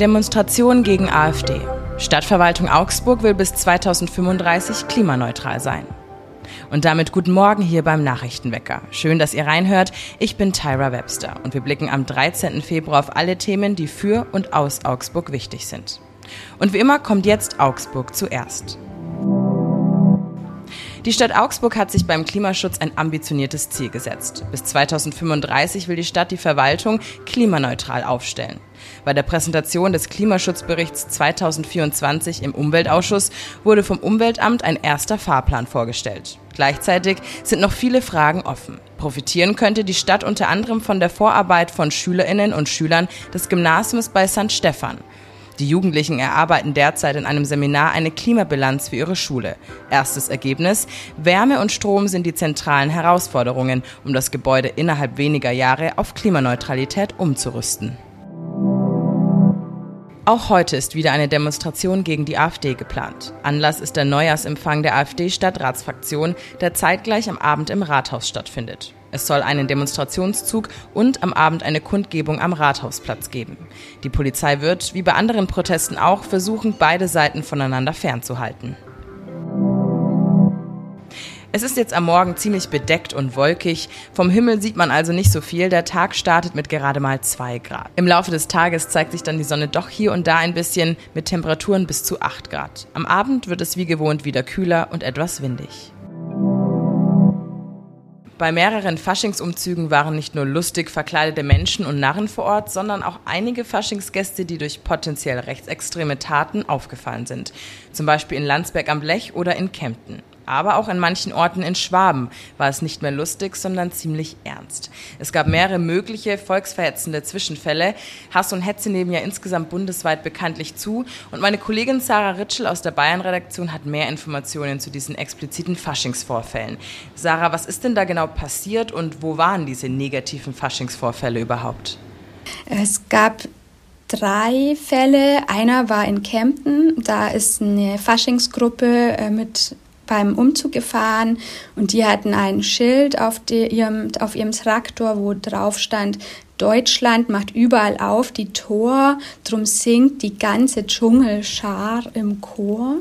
Demonstration gegen AfD. Stadtverwaltung Augsburg will bis 2035 klimaneutral sein. Und damit guten Morgen hier beim Nachrichtenwecker. Schön, dass ihr reinhört. Ich bin Tyra Webster und wir blicken am 13. Februar auf alle Themen, die für und aus Augsburg wichtig sind. Und wie immer kommt jetzt Augsburg zuerst. Die Stadt Augsburg hat sich beim Klimaschutz ein ambitioniertes Ziel gesetzt. Bis 2035 will die Stadt die Verwaltung klimaneutral aufstellen. Bei der Präsentation des Klimaschutzberichts 2024 im Umweltausschuss wurde vom Umweltamt ein erster Fahrplan vorgestellt. Gleichzeitig sind noch viele Fragen offen. Profitieren könnte die Stadt unter anderem von der Vorarbeit von Schülerinnen und Schülern des Gymnasiums bei St. Stephan. Die Jugendlichen erarbeiten derzeit in einem Seminar eine Klimabilanz für ihre Schule. Erstes Ergebnis, Wärme und Strom sind die zentralen Herausforderungen, um das Gebäude innerhalb weniger Jahre auf Klimaneutralität umzurüsten. Auch heute ist wieder eine Demonstration gegen die AfD geplant. Anlass ist der Neujahrsempfang der AfD-Stadtratsfraktion, der zeitgleich am Abend im Rathaus stattfindet. Es soll einen Demonstrationszug und am Abend eine Kundgebung am Rathausplatz geben. Die Polizei wird, wie bei anderen Protesten auch, versuchen, beide Seiten voneinander fernzuhalten. Es ist jetzt am Morgen ziemlich bedeckt und wolkig. Vom Himmel sieht man also nicht so viel. Der Tag startet mit gerade mal zwei Grad. Im Laufe des Tages zeigt sich dann die Sonne doch hier und da ein bisschen mit Temperaturen bis zu acht Grad. Am Abend wird es wie gewohnt wieder kühler und etwas windig. Bei mehreren Faschingsumzügen waren nicht nur lustig verkleidete Menschen und Narren vor Ort, sondern auch einige Faschingsgäste, die durch potenziell rechtsextreme Taten aufgefallen sind. Zum Beispiel in Landsberg am Blech oder in Kempten. Aber auch an manchen Orten in Schwaben war es nicht mehr lustig, sondern ziemlich ernst. Es gab mehrere mögliche volksverhetzende Zwischenfälle. Hass und Hetze nehmen ja insgesamt bundesweit bekanntlich zu. Und meine Kollegin Sarah Ritschel aus der Bayern-Redaktion hat mehr Informationen zu diesen expliziten Faschingsvorfällen. Sarah, was ist denn da genau passiert und wo waren diese negativen Faschingsvorfälle überhaupt? Es gab drei Fälle. Einer war in Kempten. Da ist eine Faschingsgruppe äh, mit beim Umzug gefahren und die hatten ein Schild auf, die, ihrem, auf ihrem Traktor, wo drauf stand, Deutschland macht überall auf die Tor, drum singt die ganze Dschungelschar im Chor.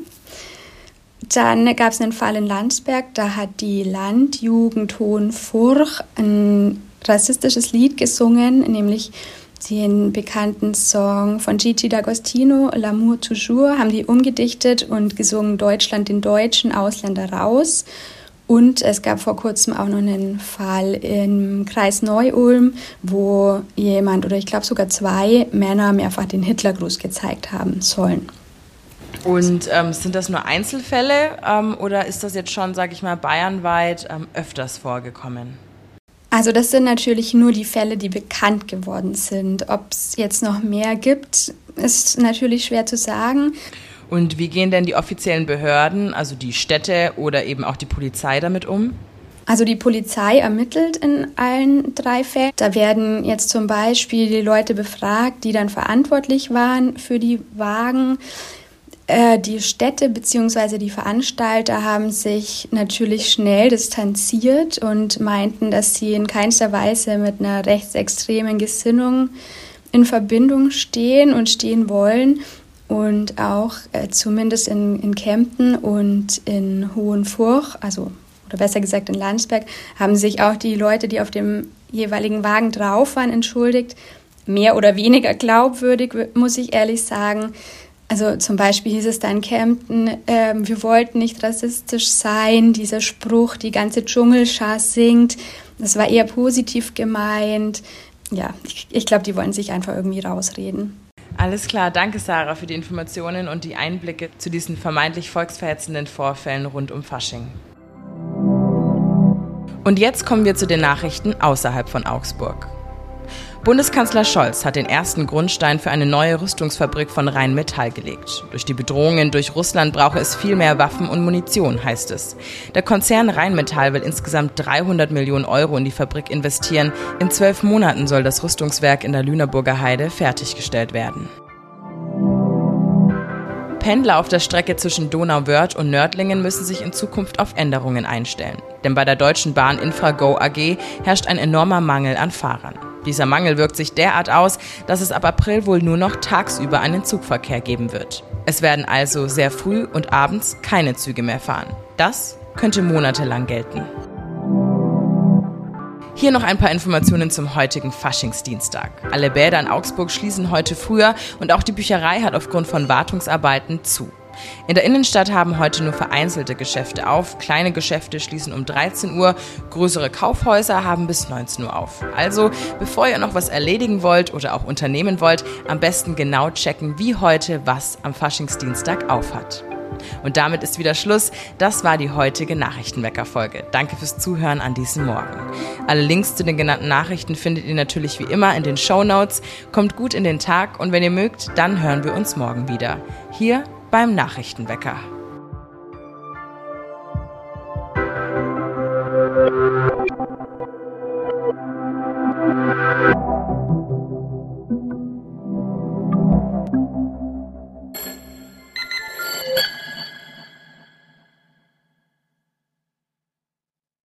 Dann gab es einen Fall in Landsberg, da hat die Landjugend Hohenfurch ein rassistisches Lied gesungen, nämlich den bekannten Song von Gigi D'Agostino, L'amour toujours, haben die umgedichtet und gesungen Deutschland den Deutschen, Ausländer raus. Und es gab vor kurzem auch noch einen Fall im Kreis Neu-Ulm, wo jemand oder ich glaube sogar zwei Männer mehrfach den Hitlergruß gezeigt haben sollen. Und ähm, sind das nur Einzelfälle ähm, oder ist das jetzt schon, sage ich mal, bayernweit ähm, öfters vorgekommen? Also das sind natürlich nur die Fälle, die bekannt geworden sind. Ob es jetzt noch mehr gibt, ist natürlich schwer zu sagen. Und wie gehen denn die offiziellen Behörden, also die Städte oder eben auch die Polizei damit um? Also die Polizei ermittelt in allen drei Fällen. Da werden jetzt zum Beispiel die Leute befragt, die dann verantwortlich waren für die Wagen. Äh, die Städte bzw. die Veranstalter haben sich natürlich schnell distanziert und meinten, dass sie in keinster Weise mit einer rechtsextremen Gesinnung in Verbindung stehen und stehen wollen. Und auch äh, zumindest in, in Kempten und in Hohenfurch, also oder besser gesagt in Landsberg, haben sich auch die Leute, die auf dem jeweiligen Wagen drauf waren, entschuldigt. Mehr oder weniger glaubwürdig, muss ich ehrlich sagen. Also zum Beispiel hieß es da in Kempten, äh, wir wollten nicht rassistisch sein, dieser Spruch, die ganze Dschungelschar singt, das war eher positiv gemeint. Ja, ich, ich glaube, die wollen sich einfach irgendwie rausreden. Alles klar, danke Sarah für die Informationen und die Einblicke zu diesen vermeintlich volksverhetzenden Vorfällen rund um Fasching. Und jetzt kommen wir zu den Nachrichten außerhalb von Augsburg. Bundeskanzler Scholz hat den ersten Grundstein für eine neue Rüstungsfabrik von Rheinmetall gelegt. Durch die Bedrohungen durch Russland brauche es viel mehr Waffen und Munition, heißt es. Der Konzern Rheinmetall will insgesamt 300 Millionen Euro in die Fabrik investieren. In zwölf Monaten soll das Rüstungswerk in der Lüneburger Heide fertiggestellt werden. Pendler auf der Strecke zwischen Donauwörth und Nördlingen müssen sich in Zukunft auf Änderungen einstellen. Denn bei der Deutschen Bahn Infrago AG herrscht ein enormer Mangel an Fahrern. Dieser Mangel wirkt sich derart aus, dass es ab April wohl nur noch tagsüber einen Zugverkehr geben wird. Es werden also sehr früh und abends keine Züge mehr fahren. Das könnte monatelang gelten. Hier noch ein paar Informationen zum heutigen Faschingsdienstag. Alle Bäder in Augsburg schließen heute früher und auch die Bücherei hat aufgrund von Wartungsarbeiten zu. In der Innenstadt haben heute nur vereinzelte Geschäfte auf. Kleine Geschäfte schließen um 13 Uhr, größere Kaufhäuser haben bis 19 Uhr auf. Also, bevor ihr noch was erledigen wollt oder auch unternehmen wollt, am besten genau checken, wie heute was am Faschingsdienstag aufhat. Und damit ist wieder Schluss. Das war die heutige Nachrichtenwecker-Folge. Danke fürs Zuhören an diesem Morgen. Alle Links zu den genannten Nachrichten findet ihr natürlich wie immer in den Show Notes. Kommt gut in den Tag und wenn ihr mögt, dann hören wir uns morgen wieder. Hier beim Nachrichtenwecker.